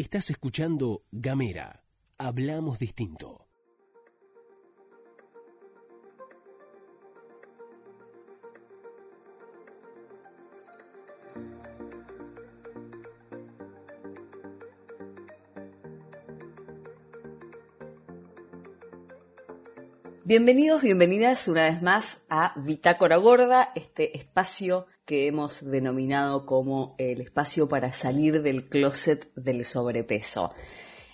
Estás escuchando Gamera. Hablamos distinto. Bienvenidos, bienvenidas una vez más a Bitácora Gorda, este espacio que hemos denominado como el espacio para salir del closet del sobrepeso.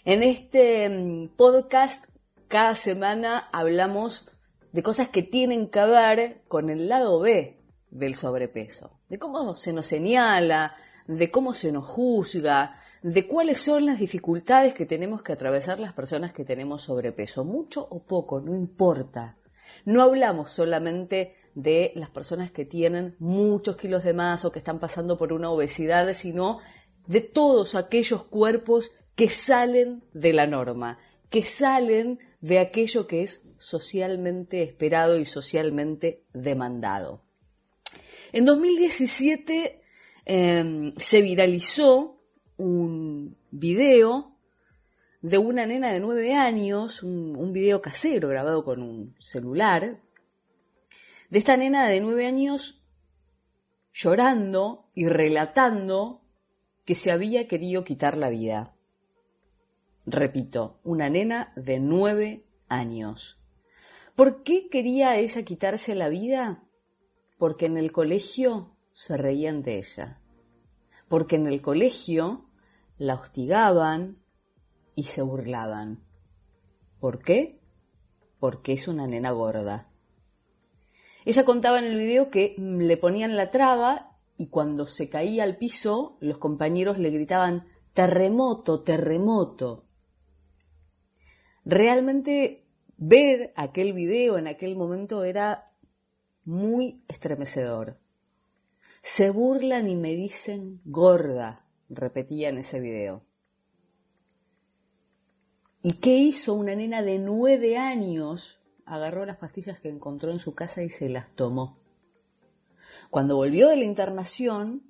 En este mm, podcast, cada semana hablamos de cosas que tienen que ver con el lado B del sobrepeso, de cómo se nos señala, de cómo se nos juzga, de cuáles son las dificultades que tenemos que atravesar las personas que tenemos sobrepeso, mucho o poco, no importa. No hablamos solamente de las personas que tienen muchos kilos de más o que están pasando por una obesidad, sino de todos aquellos cuerpos que salen de la norma, que salen de aquello que es socialmente esperado y socialmente demandado. En 2017 em, se viralizó un video de una nena de nueve años, un, video casero grabado con un celular, de esta nena de nueve años llorando y relatando que se había querido quitar la vida. Repito, una nena de nueve años. ¿Por qué quería ella quitarse la vida? Porque en el colegio se reían de ella. Porque en el colegio la hostigaban y se burlaban. ¿Por qué? Porque es una nena gorda. Ella contaba en el video que le ponían la traba y cuando se caía al piso los compañeros le gritaban terremoto, terremoto. Realmente ver aquel video en aquel momento era muy estremecedor. Se burlan y me dicen gorda repetía en ese video. ¿Y qué hizo una nena de nueve años? Agarró las pastillas que encontró en su casa y se las tomó. Cuando volvió de la internación,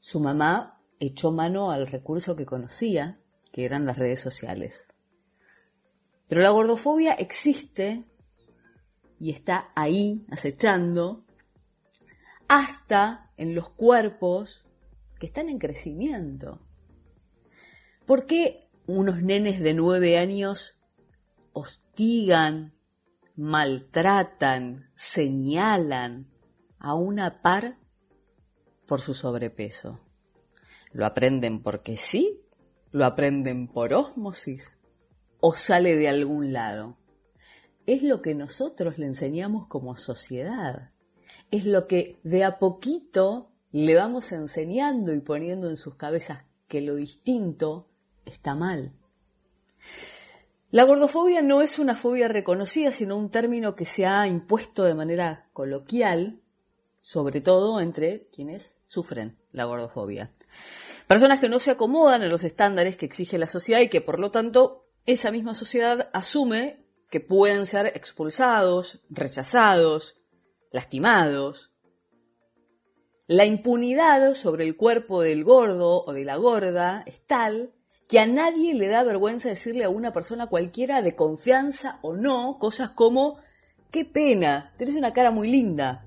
su mamá echó mano al recurso que conocía, que eran las redes sociales. Pero la gordofobia existe y está ahí acechando hasta en los cuerpos que están en crecimiento. ¿Por qué unos nenes de nueve años hostigan, maltratan, señalan a una par por su sobrepeso? ¿Lo aprenden porque sí? ¿Lo aprenden por ósmosis? ¿O sale de algún lado? Es lo que nosotros le enseñamos como sociedad. Es lo que de a poquito le vamos enseñando y poniendo en sus cabezas que lo distinto está mal. La gordofobia no es una fobia reconocida, sino un término que se ha impuesto de manera coloquial, sobre todo entre quienes sufren la gordofobia. Personas que no se acomodan a los estándares que exige la sociedad y que por lo tanto esa misma sociedad asume que pueden ser expulsados, rechazados, lastimados, la impunidad sobre el cuerpo del gordo o de la gorda es tal que a nadie le da vergüenza decirle a una persona cualquiera de confianza o no cosas como qué pena, tenés una cara muy linda.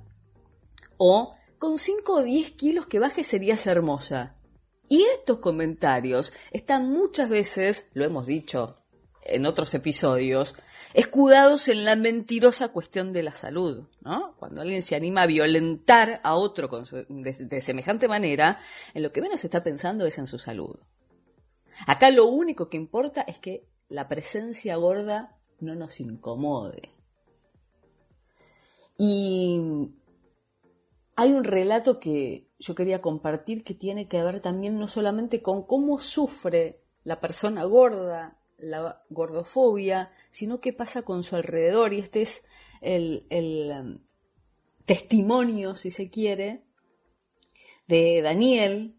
O con 5 o 10 kilos que bajes serías hermosa. Y estos comentarios están muchas veces, lo hemos dicho en otros episodios, escudados en la mentirosa cuestión de la salud. ¿no? Cuando alguien se anima a violentar a otro de, semejante manera, en lo que menos está pensando es en su salud. Acá lo único que importa es que la presencia gorda no nos incomode. Y hay un relato que yo quería compartir que tiene que ver también no solamente con cómo sufre la persona gorda la gordofobia, sino qué pasa con su alrededor. Y este es el, um, testimonio, si se quiere, de Daniel,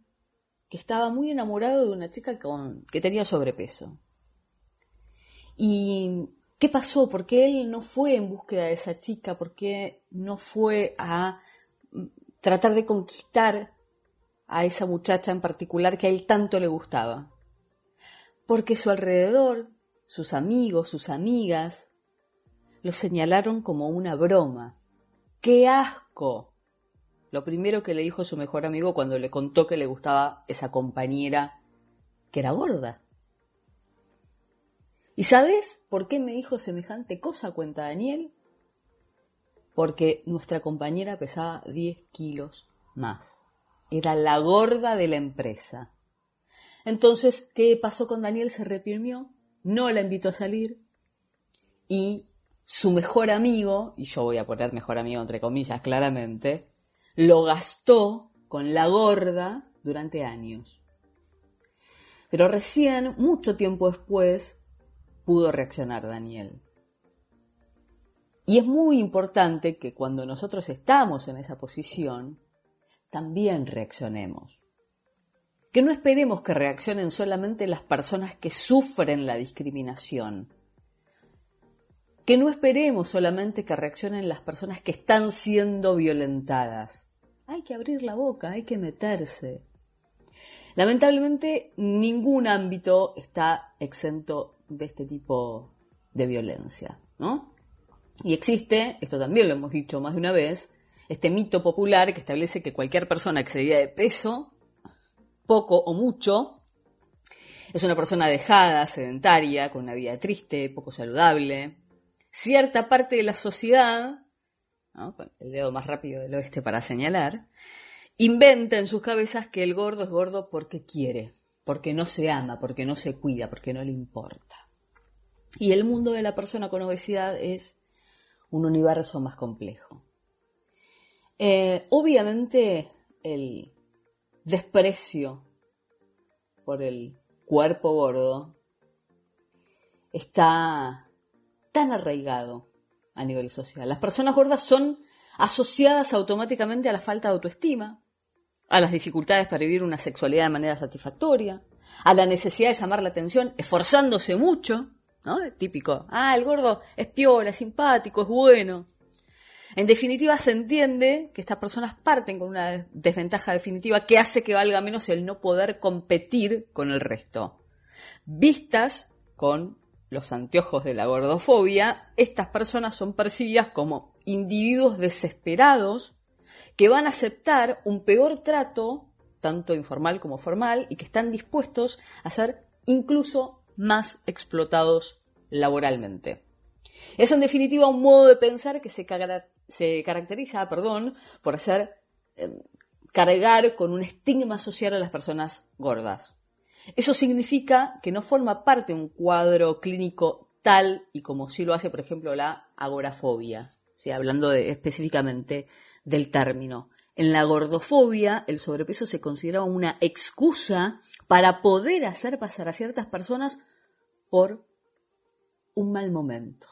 que estaba muy enamorado de una chica con, que tenía sobrepeso. ¿Y qué pasó? ¿Por qué él no fue en búsqueda de esa chica? ¿Por qué no fue a mm, tratar de conquistar a esa muchacha en particular que a él tanto le gustaba. Porque su alrededor, sus amigos, sus amigas, lo señalaron como una broma. ¡Qué asco! Lo primero que le dijo su mejor amigo cuando le contó que le gustaba esa compañera que era gorda. ¿Y sabes por qué me dijo semejante cosa? cuenta Daniel. Porque nuestra compañera pesaba 10 kilos más. Era la gorda de la empresa. Entonces, ¿qué pasó con Daniel? Se reprimió, no la invitó a salir y su mejor amigo, y yo voy a poner mejor amigo entre comillas claramente, lo gastó con la gorda durante años. Pero recién, mucho tiempo después, pudo reaccionar Daniel. Y es muy importante que cuando nosotros estamos en esa posición, también reaccionemos. Que no esperemos que reaccionen solamente las personas que sufren la discriminación. Que no esperemos solamente que reaccionen las personas que están siendo violentadas. Hay que abrir la boca, hay que meterse. Lamentablemente, ningún ámbito está exento de este tipo de violencia, ¿no? Y existe, esto también lo hemos dicho más de una vez, este mito popular que establece que cualquier persona excedida de peso, poco o mucho, es una persona dejada, sedentaria, con una vida triste, poco saludable. Cierta parte de la sociedad, el dedo más rápido del oeste para señalar, inventa en sus cabezas que el gordo es gordo porque quiere, porque no se ama, porque no se cuida, porque no le importa. Y el mundo de la persona con obesidad es un universo más complejo. Eh, obviamente el desprecio por el cuerpo gordo está tan arraigado a nivel social. Las personas gordas son asociadas automáticamente a la falta de autoestima, a las dificultades para vivir una sexualidad de manera satisfactoria, a la necesidad de llamar la atención, esforzándose mucho, ¿no? típico, ah, el gordo es piola, es simpático, es bueno. En definitiva, se entiende que estas personas parten con una desventaja definitiva que hace que valga menos el no poder competir con el resto. Vistas con los anteojos de la gordofobia, estas personas son percibidas como individuos desesperados que van a aceptar un peor trato, tanto informal como formal, y que están dispuestos a ser incluso más explotados laboralmente. Es en definitiva un modo de pensar que se, caracteriza perdón, por hacer em, cargar con un estigma social a las personas gordas. Eso significa que no forma parte de un cuadro clínico tal y como sí lo hace, por ejemplo, la agorafobia, hablando específicamente del término. En la gordofobia, el sobrepeso se considera una excusa para poder hacer pasar a ciertas personas por un mal momento,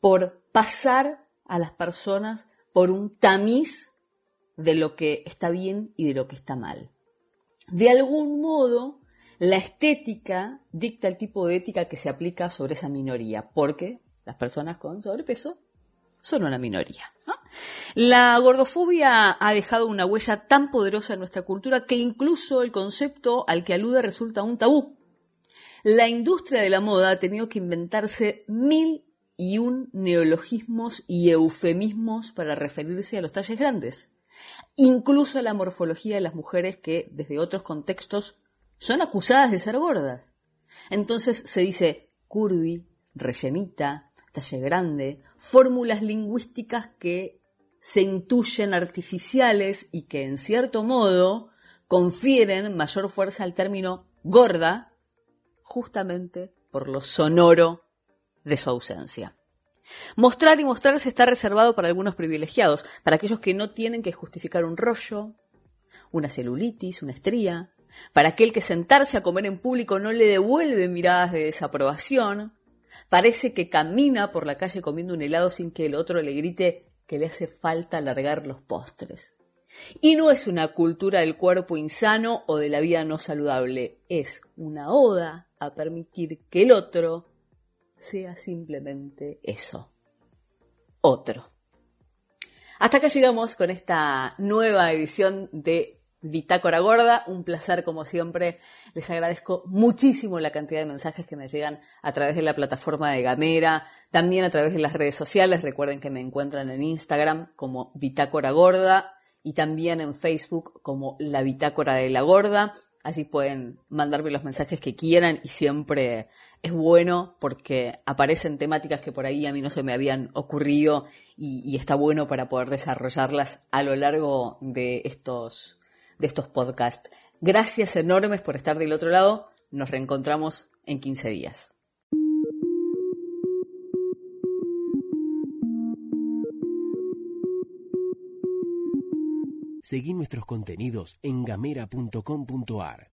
por pasar a las personas por un tamiz de lo que está bien y de lo que está mal. De algún modo, la estética dicta el tipo de ética que se aplica sobre esa minoría, porque las personas con sobrepeso son una minoría. La gordofobia ha dejado una huella tan poderosa en nuestra cultura que incluso el concepto al que alude resulta un tabú. La industria de la moda ha tenido que inventarse mil y un neologismos y eufemismos para referirse a los talles grandes, incluso a la morfología de las mujeres que desde otros contextos son acusadas de ser gordas. Entonces se dice curvy, rellenita, talle grande, fórmulas lingüísticas que se intuyen artificiales y que en cierto modo confieren mayor fuerza al término gorda justamente por lo sonoro de su ausencia. Mostrar y mostrarse está reservado para algunos privilegiados, para aquellos que no tienen que justificar un rollo, una celulitis, una estría, para aquel que sentarse a comer en público no le devuelve miradas de desaprobación, Parece que camina por la calle comiendo un helado sin que el otro le grite que le hace falta alargar los postres. Y no es una cultura del cuerpo insano o de la vida no saludable, es una oda a permitir que el otro sea simplemente eso, otro. Hasta acá llegamos con esta nueva edición de Bitácora Gorda. Un placer como siempre. Les agradezco muchísimo la cantidad de mensajes que me llegan a través de la plataforma de Gamera, también a través de las redes sociales. Recuerden que me encuentran en Instagram como Bitácora Gorda y también en Facebook como La Bitácora de la Gorda. Allí pueden mandarme los mensajes que quieran y siempre es bueno porque aparecen temáticas que por ahí a mí no se me habían ocurrido y, está bueno para poder desarrollarlas a lo largo de estos, de estos podcasts. Gracias enormes por estar del otro lado. Nos reencontramos en 15 días. Seguí nuestros contenidos en gamera.com.ar.